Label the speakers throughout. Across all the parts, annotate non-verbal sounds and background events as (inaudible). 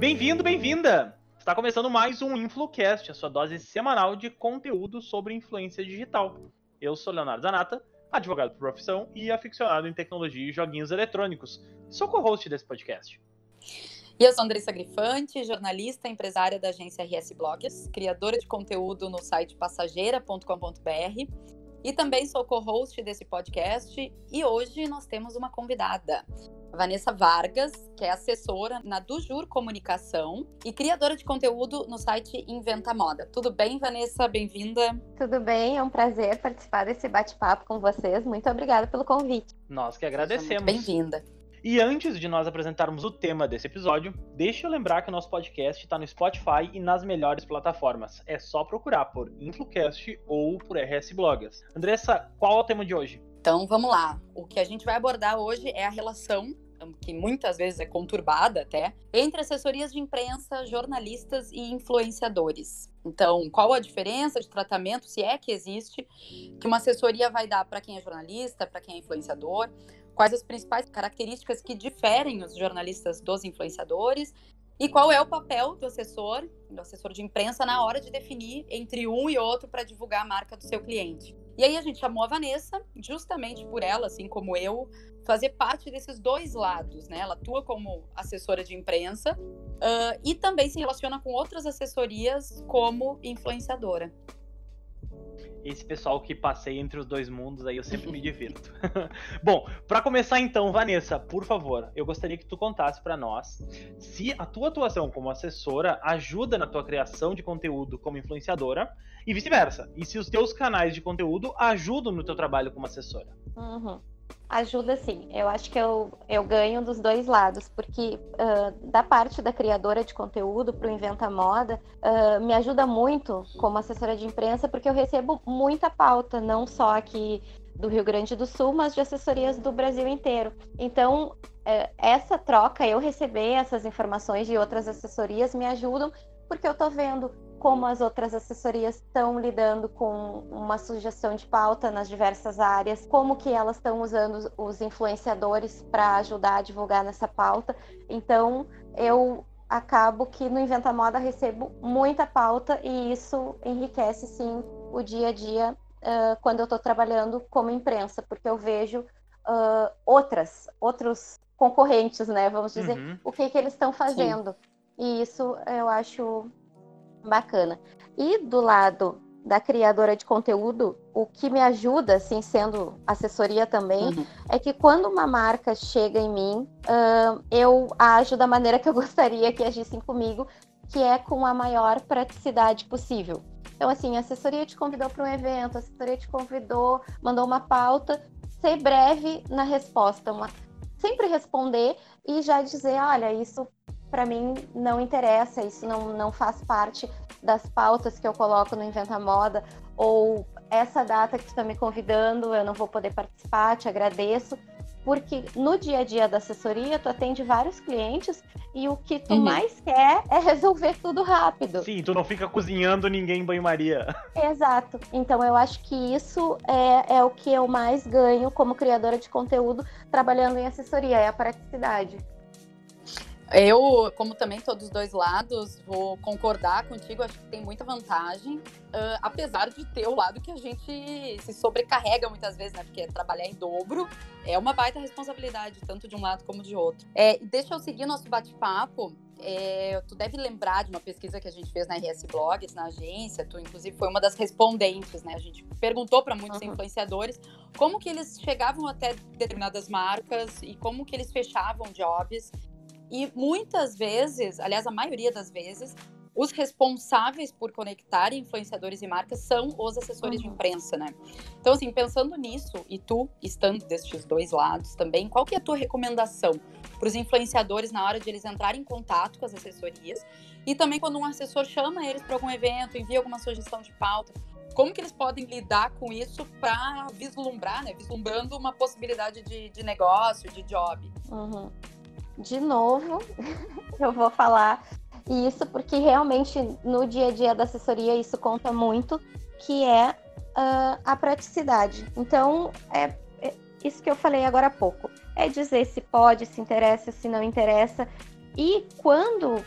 Speaker 1: Bem-vindo, bem-vinda! Está começando mais um InfluCast, a sua dose semanal de conteúdo sobre influência digital. Eu sou Leonardo Zanata, advogado por profissão e aficionado em tecnologia e joguinhos eletrônicos. Sou co-host desse podcast.
Speaker 2: E eu sou Andressa Grifante, jornalista e empresária da agência RS Bloggers, criadora de conteúdo no site passageira.com.br e também sou co-host desse podcast. E hoje nós temos uma convidada, Vanessa Vargas, que é assessora na Dujur Comunicação e criadora de conteúdo no site Inventa Moda. Tudo bem, Vanessa? Bem-vinda.
Speaker 3: Tudo bem, é um prazer participar desse bate-papo com vocês. Muito obrigada pelo convite.
Speaker 1: Nós que agradecemos.
Speaker 2: Bem-vinda.
Speaker 1: E antes de nós apresentarmos o tema desse episódio, deixa eu lembrar que o nosso podcast está no Spotify e nas melhores plataformas. É só procurar por Influcast ou por RS Bloggers. Andressa, qual é o tema de hoje?
Speaker 2: Então vamos lá. O que a gente vai abordar hoje é a relação que muitas vezes é conturbada até, entre assessorias de imprensa, jornalistas e influenciadores. Então, qual a diferença de tratamento, se é que existe, que uma assessoria vai dar para quem é jornalista, para quem é influenciador? quais as principais características que diferem os jornalistas dos influenciadores e qual é o papel do assessor, do assessor de imprensa, na hora de definir entre um e outro para divulgar a marca do seu cliente. E aí a gente chamou a Vanessa, justamente por ela, assim como eu, fazer parte desses dois lados, né? Ela atua como assessora de imprensa uh, e também se relaciona com outras assessorias como influenciadora
Speaker 1: esse pessoal que passei entre os dois mundos aí eu sempre me divirto. (laughs) Bom, para começar então, Vanessa, por favor, eu gostaria que tu contasse para nós se a tua atuação como assessora ajuda na tua criação de conteúdo como influenciadora e vice-versa. E se os teus canais de conteúdo ajudam no teu trabalho como assessora.
Speaker 3: Uhum. Ajuda sim. Eu acho que eu, eu ganho dos dois lados, porque uh, da parte da criadora de conteúdo para o Inventa Moda, uh, me ajuda muito como assessora de imprensa, porque eu recebo muita pauta, não só aqui do Rio Grande do Sul, mas de assessorias do Brasil inteiro. Então, uh, essa troca, eu receber essas informações de outras assessorias, me ajudam, porque eu estou vendo como as outras assessorias estão lidando com uma sugestão de pauta nas diversas áreas, como que elas estão usando os influenciadores para ajudar a divulgar nessa pauta. Então, eu acabo que no Inventa Moda recebo muita pauta e isso enriquece sim o dia a dia uh, quando eu estou trabalhando como imprensa, porque eu vejo uh, outras, outros concorrentes, né? Vamos dizer, uhum. o que, que eles estão fazendo. Sim. E isso eu acho Bacana. E do lado da criadora de conteúdo, o que me ajuda, assim, sendo assessoria também, uhum. é que quando uma marca chega em mim, uh, eu ajo da maneira que eu (laughs) gostaria que agissem comigo, que é com a maior praticidade possível. Então, assim, a assessoria te convidou para um evento, a assessoria te convidou, mandou uma pauta, ser breve na resposta, uma... sempre responder e já dizer, olha, isso para mim não interessa, isso não, não faz parte das pautas que eu coloco no Inventa Moda, ou essa data que tu está me convidando, eu não vou poder participar, te agradeço, porque no dia a dia da assessoria tu atende vários clientes e o que tu uhum. mais quer é resolver tudo rápido.
Speaker 1: Sim, tu não fica cozinhando ninguém em banho-maria. (laughs)
Speaker 3: Exato. Então eu acho que isso é, é o que eu mais ganho como criadora de conteúdo trabalhando em assessoria, é a praticidade.
Speaker 2: Eu, como também todos os dois lados, vou concordar contigo, acho que tem muita vantagem, uh, apesar de ter o lado que a gente se sobrecarrega muitas vezes, né? Porque trabalhar em dobro é uma baita responsabilidade, tanto de um lado como de outro. É, deixa eu seguir nosso bate-papo. É, tu deve lembrar de uma pesquisa que a gente fez na RS Blogs, na agência, tu inclusive foi uma das respondentes, né? A gente perguntou para muitos uhum. influenciadores como que eles chegavam até determinadas marcas e como que eles fechavam jobs e muitas vezes, aliás, a maioria das vezes, os responsáveis por conectar influenciadores e marcas são os assessores uhum. de imprensa, né? Então, assim, pensando nisso, e tu estando destes dois lados também, qual que é a tua recomendação para os influenciadores na hora de eles entrarem em contato com as assessorias? E também quando um assessor chama eles para algum evento, envia alguma sugestão de pauta, como que eles podem lidar com isso para vislumbrar, né? Vislumbrando uma possibilidade de, de negócio, de job.
Speaker 3: Uhum de novo, (laughs) eu vou falar isso porque realmente no dia a dia da assessoria isso conta muito, que é uh, a praticidade. Então, é, é, isso que eu falei agora há pouco. É dizer se pode, se interessa, se não interessa. E quando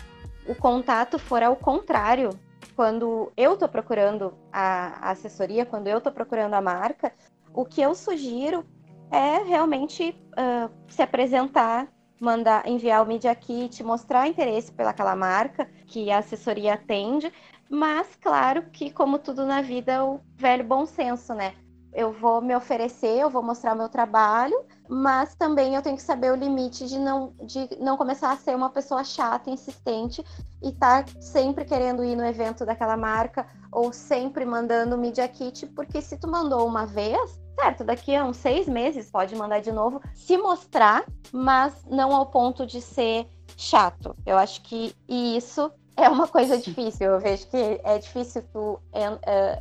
Speaker 3: o contato for ao contrário, quando eu estou procurando a, assessoria, quando eu estou procurando a marca, o que eu sugiro é realmente uh, se apresentar, mandar enviar o Media Kit, mostrar interesse pelaquela marca que a assessoria atende, mas claro que, como tudo na vida, o velho bom senso, né? Eu vou me oferecer, eu vou mostrar o meu trabalho, mas também eu tenho que saber o limite de não, de não começar a ser uma pessoa chata, insistente e estar tá sempre querendo ir no evento daquela marca ou sempre mandando media kit, porque se tu mandou uma vez, certo, daqui a uns seis meses pode mandar de novo, se mostrar, mas não ao ponto de ser chato. Eu acho que isso é uma coisa difícil. Eu vejo que é difícil tu uh,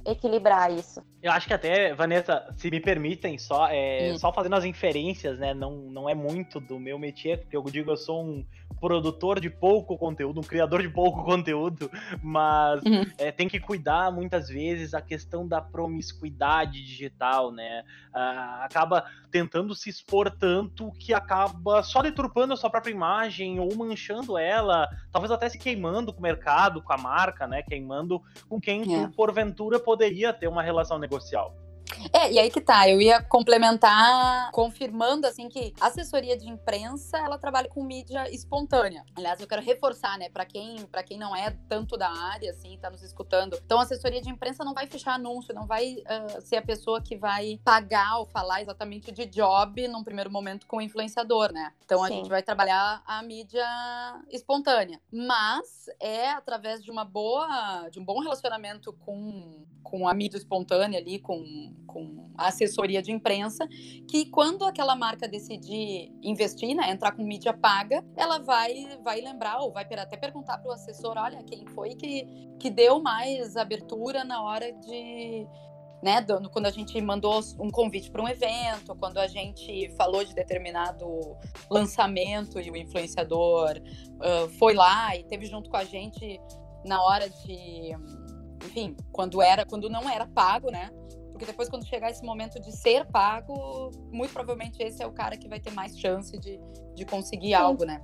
Speaker 3: equilibrar isso.
Speaker 1: Eu acho que até, Vanessa, se me permitem, só, é, só fazendo as inferências, né? Não, não é muito do meu métier, porque eu digo, eu sou um produtor de pouco conteúdo, um criador de pouco (laughs) conteúdo, mas uhum. é, tem que cuidar muitas vezes a questão da promiscuidade digital, né? Uh, acaba tentando se expor tanto que acaba só deturpando a sua própria imagem ou manchando ela, talvez até se queimando com o mercado, com a marca, né? Queimando com quem, é. porventura, poderia ter uma relação negocial.
Speaker 2: É, e aí que tá, eu ia complementar confirmando assim que a assessoria de imprensa, ela trabalha com mídia espontânea. Aliás, eu quero reforçar, né, para quem, para quem não é tanto da área assim, tá nos escutando. Então, a assessoria de imprensa não vai fechar anúncio, não vai uh, ser a pessoa que vai pagar ou falar exatamente de job num primeiro momento com o influenciador, né? Então, Sim. a gente vai trabalhar a mídia espontânea, mas é através de uma boa, de um bom relacionamento com com a mídia espontânea ali, com com a assessoria de imprensa, que quando aquela marca decidir investir, né, entrar com mídia paga, ela vai, vai lembrar ou vai até perguntar para o assessor, olha, quem foi que, que deu mais abertura na hora de, né, quando a gente mandou um convite para um evento, quando a gente falou de determinado lançamento e o influenciador uh, foi lá e teve junto com a gente na hora de, enfim, quando era, quando não era pago, né? Porque depois, quando chegar esse momento de ser pago, muito provavelmente esse é o cara que vai ter mais chance de, de conseguir Sim. algo, né?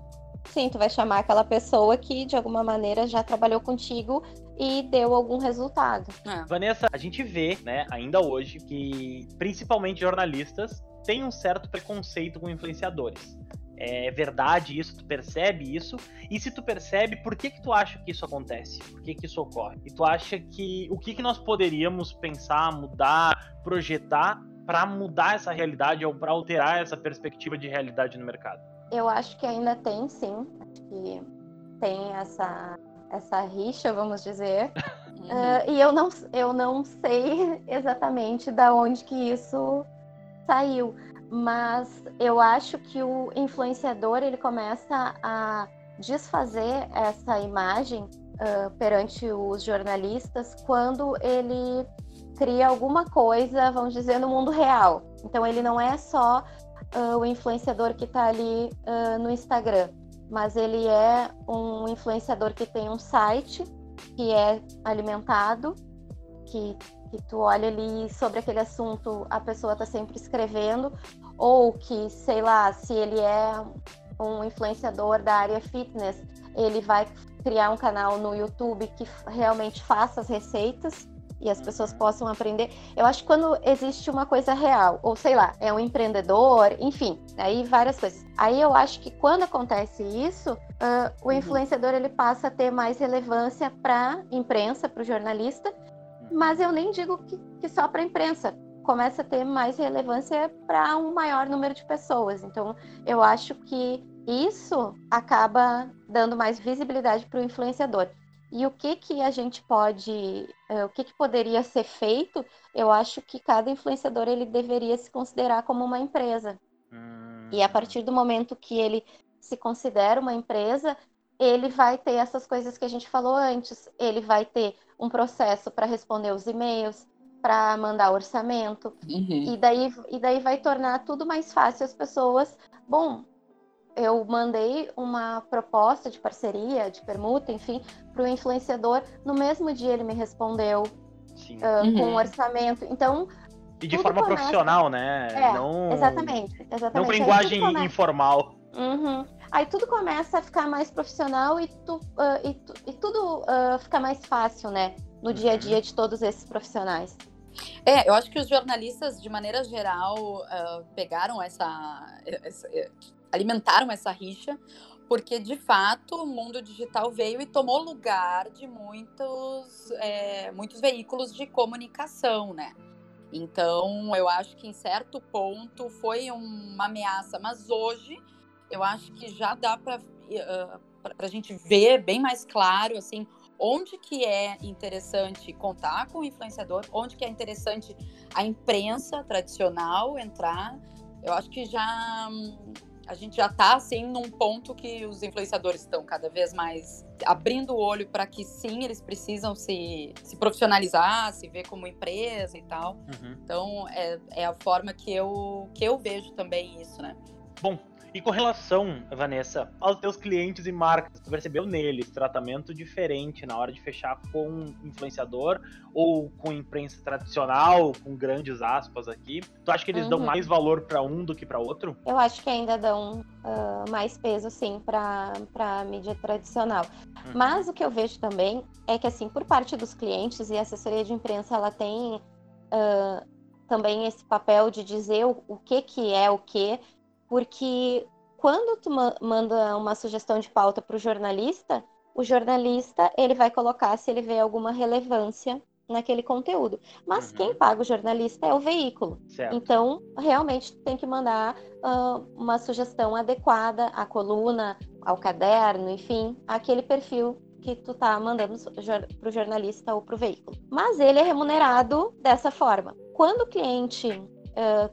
Speaker 3: Sim, tu vai chamar aquela pessoa que de alguma maneira já trabalhou contigo e deu algum resultado.
Speaker 1: É. Vanessa, a gente vê, né, ainda hoje, que principalmente jornalistas têm um certo preconceito com influenciadores é verdade isso, tu percebe isso, e se tu percebe, por que que tu acha que isso acontece? Por que que isso ocorre? E tu acha que o que que nós poderíamos pensar, mudar, projetar para mudar essa realidade ou para alterar essa perspectiva de realidade no mercado?
Speaker 3: Eu acho que ainda tem, sim. Acho que tem essa essa rixa, vamos dizer. (laughs) uh, e eu não, eu não sei (laughs) exatamente da onde que isso saiu mas eu acho que o influenciador ele começa a desfazer essa imagem uh, perante os jornalistas quando ele cria alguma coisa, vamos dizer, no mundo real. Então ele não é só uh, o influenciador que está ali uh, no Instagram, mas ele é um influenciador que tem um site que é alimentado, que que tu olha ali sobre aquele assunto, a pessoa está sempre escrevendo, ou que, sei lá, se ele é um influenciador da área fitness, ele vai criar um canal no YouTube que realmente faça as receitas e as pessoas uhum. possam aprender. Eu acho que quando existe uma coisa real, ou sei lá, é um empreendedor, enfim, aí várias coisas. Aí eu acho que quando acontece isso, uh, o uhum. influenciador ele passa a ter mais relevância para imprensa, para o jornalista, mas eu nem digo que, que só para a imprensa. Começa a ter mais relevância para um maior número de pessoas. Então, eu acho que isso acaba dando mais visibilidade para o influenciador. E o que que a gente pode, uh, o que que poderia ser feito? Eu acho que cada influenciador ele deveria se considerar como uma empresa. Hum. E a partir do momento que ele se considera uma empresa, ele vai ter essas coisas que a gente falou antes. Ele vai ter um processo para responder os e-mails, para mandar orçamento. Uhum. E, daí, e daí vai tornar tudo mais fácil as pessoas. Bom, eu mandei uma proposta de parceria, de permuta, enfim, para o influenciador. No mesmo dia ele me respondeu uh, uhum. com um orçamento. Então.
Speaker 1: E de forma começa... profissional, né?
Speaker 3: É, não... exatamente, exatamente.
Speaker 1: Não com linguagem informal.
Speaker 3: Uhum. Aí tudo começa a ficar mais profissional e, tu, uh, e, tu, e tudo uh, fica mais fácil, né? No dia a uhum. dia de todos esses profissionais.
Speaker 2: É, eu acho que os jornalistas, de maneira geral, uh, pegaram essa, essa, alimentaram essa rixa, porque de fato o mundo digital veio e tomou lugar de muitos, é, muitos veículos de comunicação, né? Então, eu acho que em certo ponto foi uma ameaça, mas hoje eu acho que já dá para uh, a gente ver bem mais claro assim onde que é interessante contar com o influenciador, onde que é interessante a imprensa tradicional entrar. Eu acho que já a gente já está assim num ponto que os influenciadores estão cada vez mais abrindo o olho para que sim, eles precisam se, se profissionalizar, se ver como empresa e tal. Uhum. Então é, é a forma que eu, que eu vejo também isso, né?
Speaker 1: Bom, e com relação, Vanessa, aos teus clientes e marcas, tu percebeu neles tratamento diferente na hora de fechar com influenciador ou com imprensa tradicional, com grandes aspas aqui? Tu acha que eles uhum. dão mais valor para um do que para outro?
Speaker 3: Eu acho que ainda dão uh, mais peso, sim, para a mídia tradicional. Uhum. Mas o que eu vejo também é que, assim, por parte dos clientes e a assessoria de imprensa, ela tem uh, também esse papel de dizer o, o que, que é o que porque quando tu manda uma sugestão de pauta para o jornalista, o jornalista ele vai colocar se ele vê alguma relevância naquele conteúdo. Mas uhum. quem paga o jornalista é o veículo. Certo. Então, realmente tem que mandar uh, uma sugestão adequada à coluna, ao caderno, enfim, aquele perfil que tu tá mandando para o jornalista ou para o veículo. Mas ele é remunerado dessa forma. Quando o cliente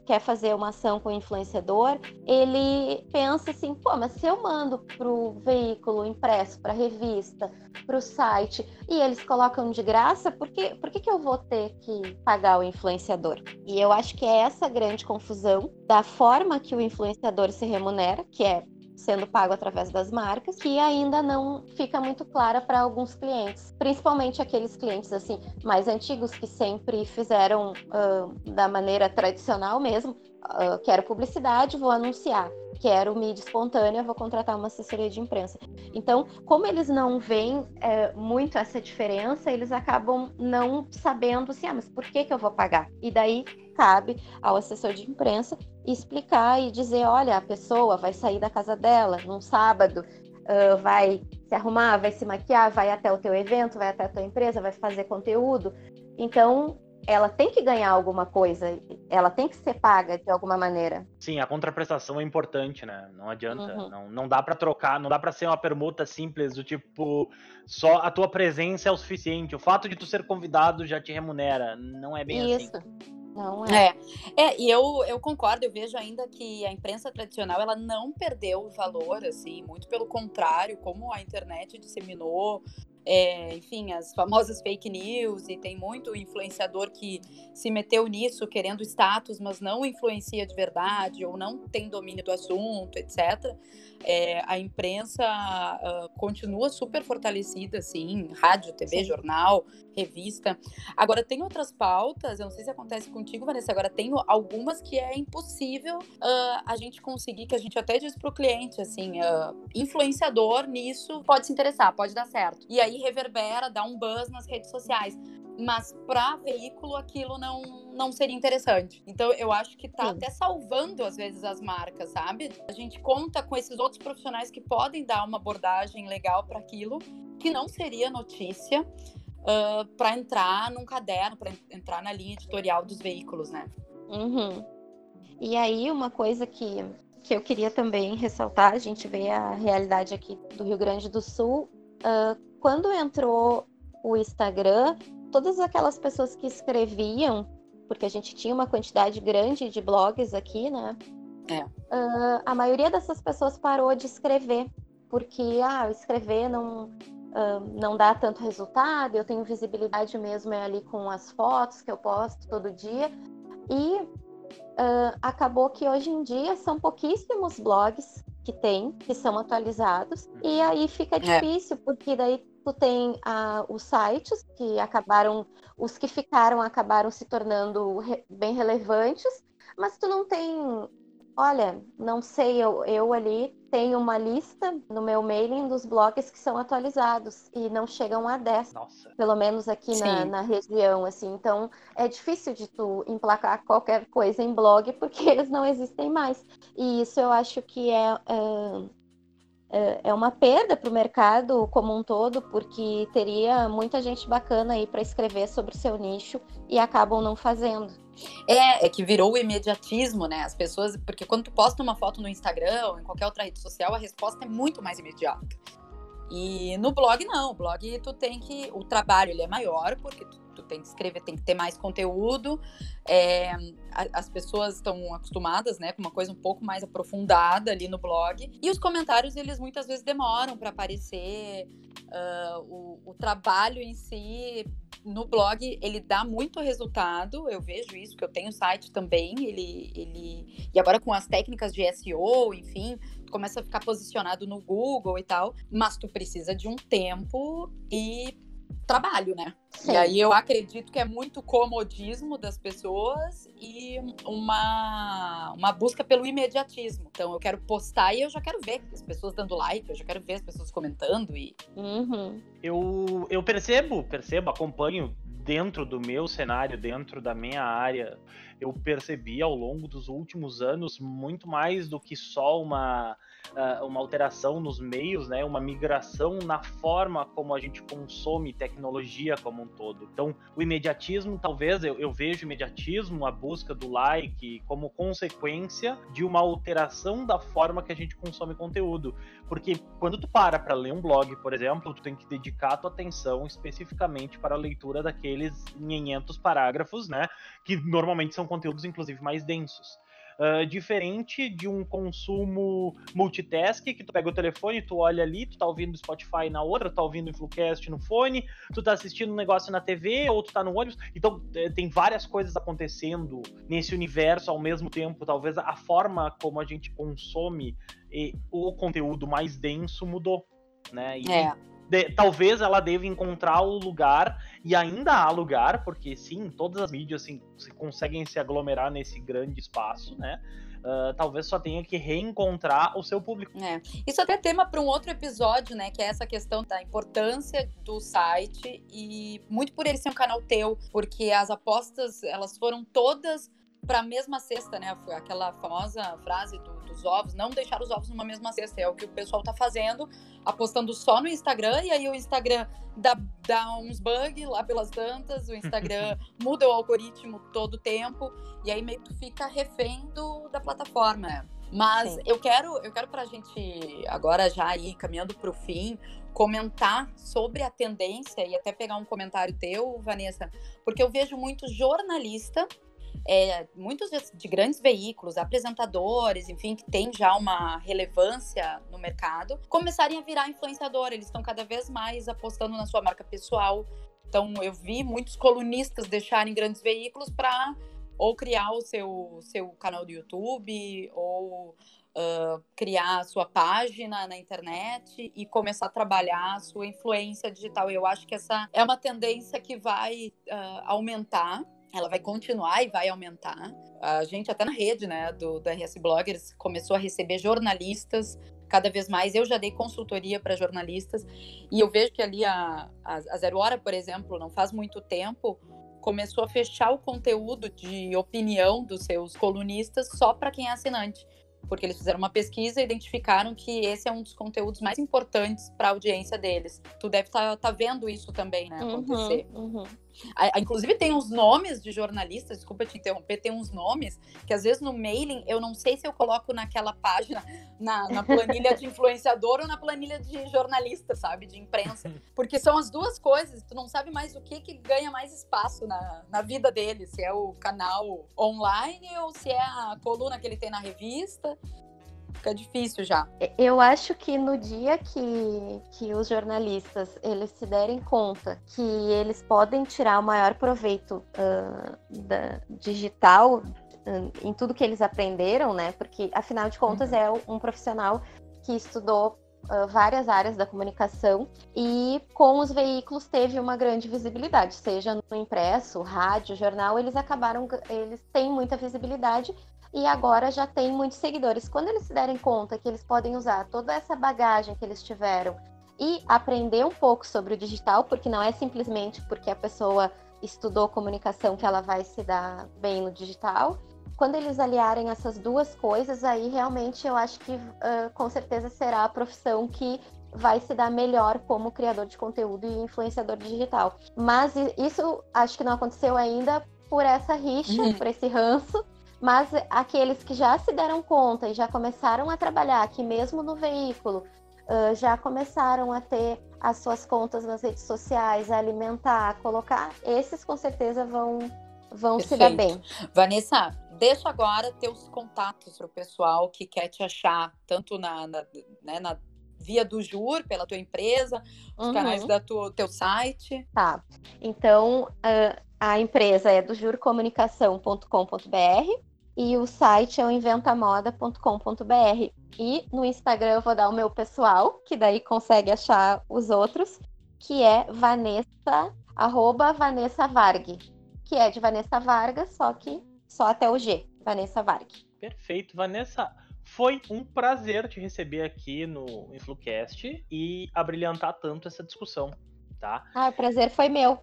Speaker 3: quer fazer uma ação com o influenciador, ele pensa assim, pô, mas se eu mando para o veículo impresso, para a revista, para o site, e eles colocam de graça, por, que, por que, que eu vou ter que pagar o influenciador? E eu acho que é essa grande confusão da forma que o influenciador se remunera, que é sendo pago através das marcas, que ainda não fica muito clara para alguns clientes, principalmente aqueles clientes assim mais antigos que sempre fizeram uh, da maneira tradicional mesmo. Uh, quero publicidade, vou anunciar. Quero mídia espontânea, vou contratar uma assessoria de imprensa. Então, como eles não veem é, muito essa diferença, eles acabam não sabendo assim, ah, mas por que, que eu vou pagar? E daí cabe ao assessor de imprensa explicar e dizer: olha, a pessoa vai sair da casa dela num sábado, uh, vai se arrumar, vai se maquiar, vai até o teu evento, vai até a tua empresa, vai fazer conteúdo. Então, ela tem que ganhar alguma coisa, ela tem que ser paga de alguma maneira.
Speaker 1: Sim, a contraprestação é importante, né? Não adianta, uhum. não, não dá para trocar, não dá para ser uma permuta simples do tipo só a tua presença é o suficiente, o fato de tu ser convidado já te remunera, não é bem
Speaker 2: Isso. assim. Isso. Não é. é. É, e eu, eu concordo, eu vejo ainda que a imprensa tradicional ela não perdeu o valor, assim, muito pelo contrário, como a internet disseminou é, enfim, as famosas fake news, e tem muito influenciador que se meteu nisso querendo status, mas não influencia de verdade, ou não tem domínio do assunto, etc. É, a imprensa uh, continua super fortalecida, assim, rádio, TV, Sim. jornal, revista. Agora, tem outras pautas, eu não sei se acontece contigo, Vanessa, agora tem algumas que é impossível uh, a gente conseguir, que a gente até diz para o cliente, assim, uh, influenciador nisso pode se interessar, pode dar certo. E aí reverbera, dá um buzz nas redes sociais. Mas para veículo aquilo não, não seria interessante. Então eu acho que tá Sim. até salvando às vezes as marcas, sabe? A gente conta com esses outros profissionais que podem dar uma abordagem legal para aquilo, que não seria notícia. Uh, para entrar num caderno, para entrar na linha editorial dos veículos, né?
Speaker 3: Uhum. E aí, uma coisa que, que eu queria também ressaltar, a gente vê a realidade aqui do Rio Grande do Sul, uh, quando entrou o Instagram, todas aquelas pessoas que escreviam, porque a gente tinha uma quantidade grande de blogs aqui, né?
Speaker 2: É.
Speaker 3: Uh, a maioria dessas pessoas parou de escrever, porque ah, escrever não, uh, não dá tanto resultado, eu tenho visibilidade mesmo é ali com as fotos que eu posto todo dia. E uh, acabou que hoje em dia são pouquíssimos blogs que tem, que são atualizados, e aí fica é. difícil, é. porque daí tu tem ah, os sites que acabaram, os que ficaram acabaram se tornando re, bem relevantes, mas tu não tem Olha, não sei, eu, eu ali tenho uma lista no meu mailing dos blogs que são atualizados e não chegam a 10.
Speaker 1: Nossa.
Speaker 3: Pelo menos aqui na, na, região, assim. Então, é difícil de tu emplacar qualquer coisa em blog (laughs) porque eles não existem mais. E isso eu acho que é, é é, é uma perda para o mercado como um todo, porque teria muita gente bacana aí para escrever sobre o seu nicho e acabam não fazendo.
Speaker 2: É, é que virou o imediatismo, né? As pessoas, porque quando tu posta uma foto no Instagram ou em qualquer outra rede social, a resposta é muito mais imediata. E no blog não, o blog tu tem que, o trabalho ele é maior porque tu tu tem que escrever, tem que ter mais conteúdo. É, as pessoas estão acostumadas, né, com uma coisa um pouco mais aprofundada ali no blog. E os comentários, eles muitas vezes demoram para aparecer. Uh, o, o trabalho em si no blog ele dá muito resultado, eu vejo isso, que eu tenho site também, ele, ele e agora com as técnicas de SEO, enfim, começa a ficar posicionado no Google e tal, mas tu precisa de um tempo e trabalho, né? Sim. E aí eu acredito que é muito comodismo das pessoas e uma, uma busca pelo imediatismo. Então eu quero postar e eu já quero ver as pessoas dando like, eu já quero ver as pessoas comentando e.
Speaker 3: Uhum.
Speaker 1: Eu, eu percebo, percebo, acompanho dentro do meu cenário, dentro da minha área, eu percebi ao longo dos últimos anos muito mais do que só uma uh, uma alteração nos meios, né, uma migração na forma como a gente consome tecnologia como um todo. Então, o imediatismo, talvez eu, eu vejo imediatismo, a busca do like, como consequência de uma alteração da forma que a gente consome conteúdo. Porque quando tu para para ler um blog, por exemplo, tu tem que dedicar a tua atenção especificamente para a leitura daqueles 500 parágrafos, né, que normalmente são conteúdos inclusive mais densos. Uh, diferente de um consumo multitask, que tu pega o telefone, tu olha ali, tu tá ouvindo Spotify na outra, tu tá ouvindo o Influcast no fone, tu tá assistindo um negócio na TV, ou tu tá no ônibus. Então, é, tem várias coisas acontecendo nesse universo ao mesmo tempo. Talvez a forma como a gente consome o conteúdo mais denso mudou, né? E,
Speaker 2: é
Speaker 1: de, talvez ela deva encontrar o lugar, e ainda há lugar, porque sim, todas as mídias assim, se conseguem se aglomerar nesse grande espaço, né? Uh, talvez só tenha que reencontrar o seu público.
Speaker 2: É. Isso até é tema para um outro episódio, né? Que é essa questão da importância do site e muito por ele ser um canal teu, porque as apostas elas foram todas para a mesma cesta, né? Aquela famosa frase do, dos ovos, não deixar os ovos numa mesma cesta. É o que o pessoal tá fazendo, apostando só no Instagram, e aí o Instagram dá, dá uns bugs lá pelas tantas, o Instagram (laughs) muda o algoritmo todo o tempo, e aí meio que fica refém do, da plataforma. Né? Mas Sim. eu quero, eu quero pra gente agora já ir caminhando pro fim, comentar sobre a tendência e até pegar um comentário teu, Vanessa, porque eu vejo muito jornalista é, muitos de, de, grandes veículos, apresentadores, enfim, que têm já uma relevância no mercado, começarem a virar influenciador. Eles estão cada vez mais apostando na sua marca pessoal. Então, eu vi muitos colunistas deixarem grandes veículos para ou criar o seu, seu canal do YouTube, ou uh, criar a sua página na internet e começar a trabalhar a sua influência digital. Eu acho que essa é uma tendência que vai uh, aumentar ela vai continuar e vai aumentar. A gente até na rede, né, do, do RS Bloggers começou a receber jornalistas cada vez mais. Eu já dei consultoria para jornalistas e eu vejo que ali a, a, a Zero Hora, por exemplo, não faz muito tempo, começou a fechar o conteúdo de opinião dos seus colunistas só para quem é assinante porque eles fizeram uma pesquisa e identificaram que esse é um dos conteúdos mais importantes para a audiência deles. Tu deve estar tá, tá vendo isso também, né, acontecer.
Speaker 3: Uhum, uhum.
Speaker 2: A, a, inclusive tem uns nomes de jornalistas, desculpa te interromper, tem uns nomes que às vezes no mailing eu não sei se eu coloco naquela página, na, na planilha de influenciador ou na planilha de jornalista, sabe, de imprensa, porque são as duas coisas, tu não sabe mais o que que ganha mais espaço na, na vida dele, se é o canal online ou se é a coluna que ele tem na revista, fica difícil já.
Speaker 3: Eu acho que no dia que, que os jornalistas eles se derem conta que eles podem tirar o maior proveito uh, da digital uh, em tudo que eles aprenderam, né? Porque afinal de contas uhum. é um profissional que estudou várias áreas da comunicação e com os veículos teve uma grande visibilidade, seja no impresso, rádio, jornal, eles acabaram, eles têm muita visibilidade e agora já tem muitos seguidores. Quando eles se derem conta que eles podem usar toda essa bagagem que eles tiveram e aprender um pouco sobre o digital, porque não é simplesmente porque a pessoa estudou comunicação que ela vai se dar bem no digital. Quando eles aliarem essas duas coisas, aí realmente eu acho que uh, com certeza será a profissão que vai se dar melhor como criador de conteúdo e influenciador digital. Mas isso acho que não aconteceu ainda por essa rixa, uhum. por esse ranço. Mas aqueles que já se deram conta e já começaram a trabalhar aqui mesmo no veículo, uh, já começaram a ter as suas contas nas redes sociais, a alimentar, a colocar, esses com certeza vão, vão se dar bem.
Speaker 2: Vanessa, deixa agora teus contatos para o pessoal que quer te achar, tanto na, na, né, na via do Jur, pela tua empresa, os uhum. canais do teu site.
Speaker 3: Tá. Então, uh, a empresa é do jurcomunicação.com.br e o site é o inventamoda.com.br. E no Instagram eu vou dar o meu pessoal, que daí consegue achar os outros, que é Vanessa, arroba Vanessa Varg, que é de Vanessa Vargas, só que só até o G, Vanessa Varg.
Speaker 1: Perfeito, Vanessa. Foi um prazer te receber aqui no InfluCast e abrilhantar tanto essa discussão, tá?
Speaker 3: Ah, o prazer foi meu.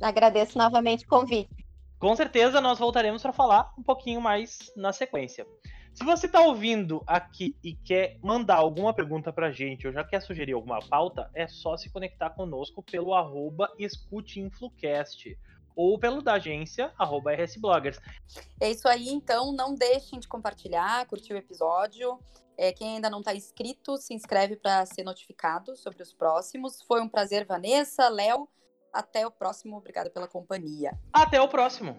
Speaker 3: Agradeço novamente o convite.
Speaker 1: Com certeza nós voltaremos para falar um pouquinho mais na sequência. Se você está ouvindo aqui e quer mandar alguma pergunta para a gente ou já quer sugerir alguma pauta, é só se conectar conosco pelo arroba escuteinflucast ou pelo da agência, arroba rsbloggers.
Speaker 2: É isso aí, então não deixem de compartilhar, curtir o episódio. É, quem ainda não está inscrito, se inscreve para ser notificado sobre os próximos. Foi um prazer, Vanessa, Léo. Até o próximo. Obrigada pela companhia.
Speaker 1: Até o próximo.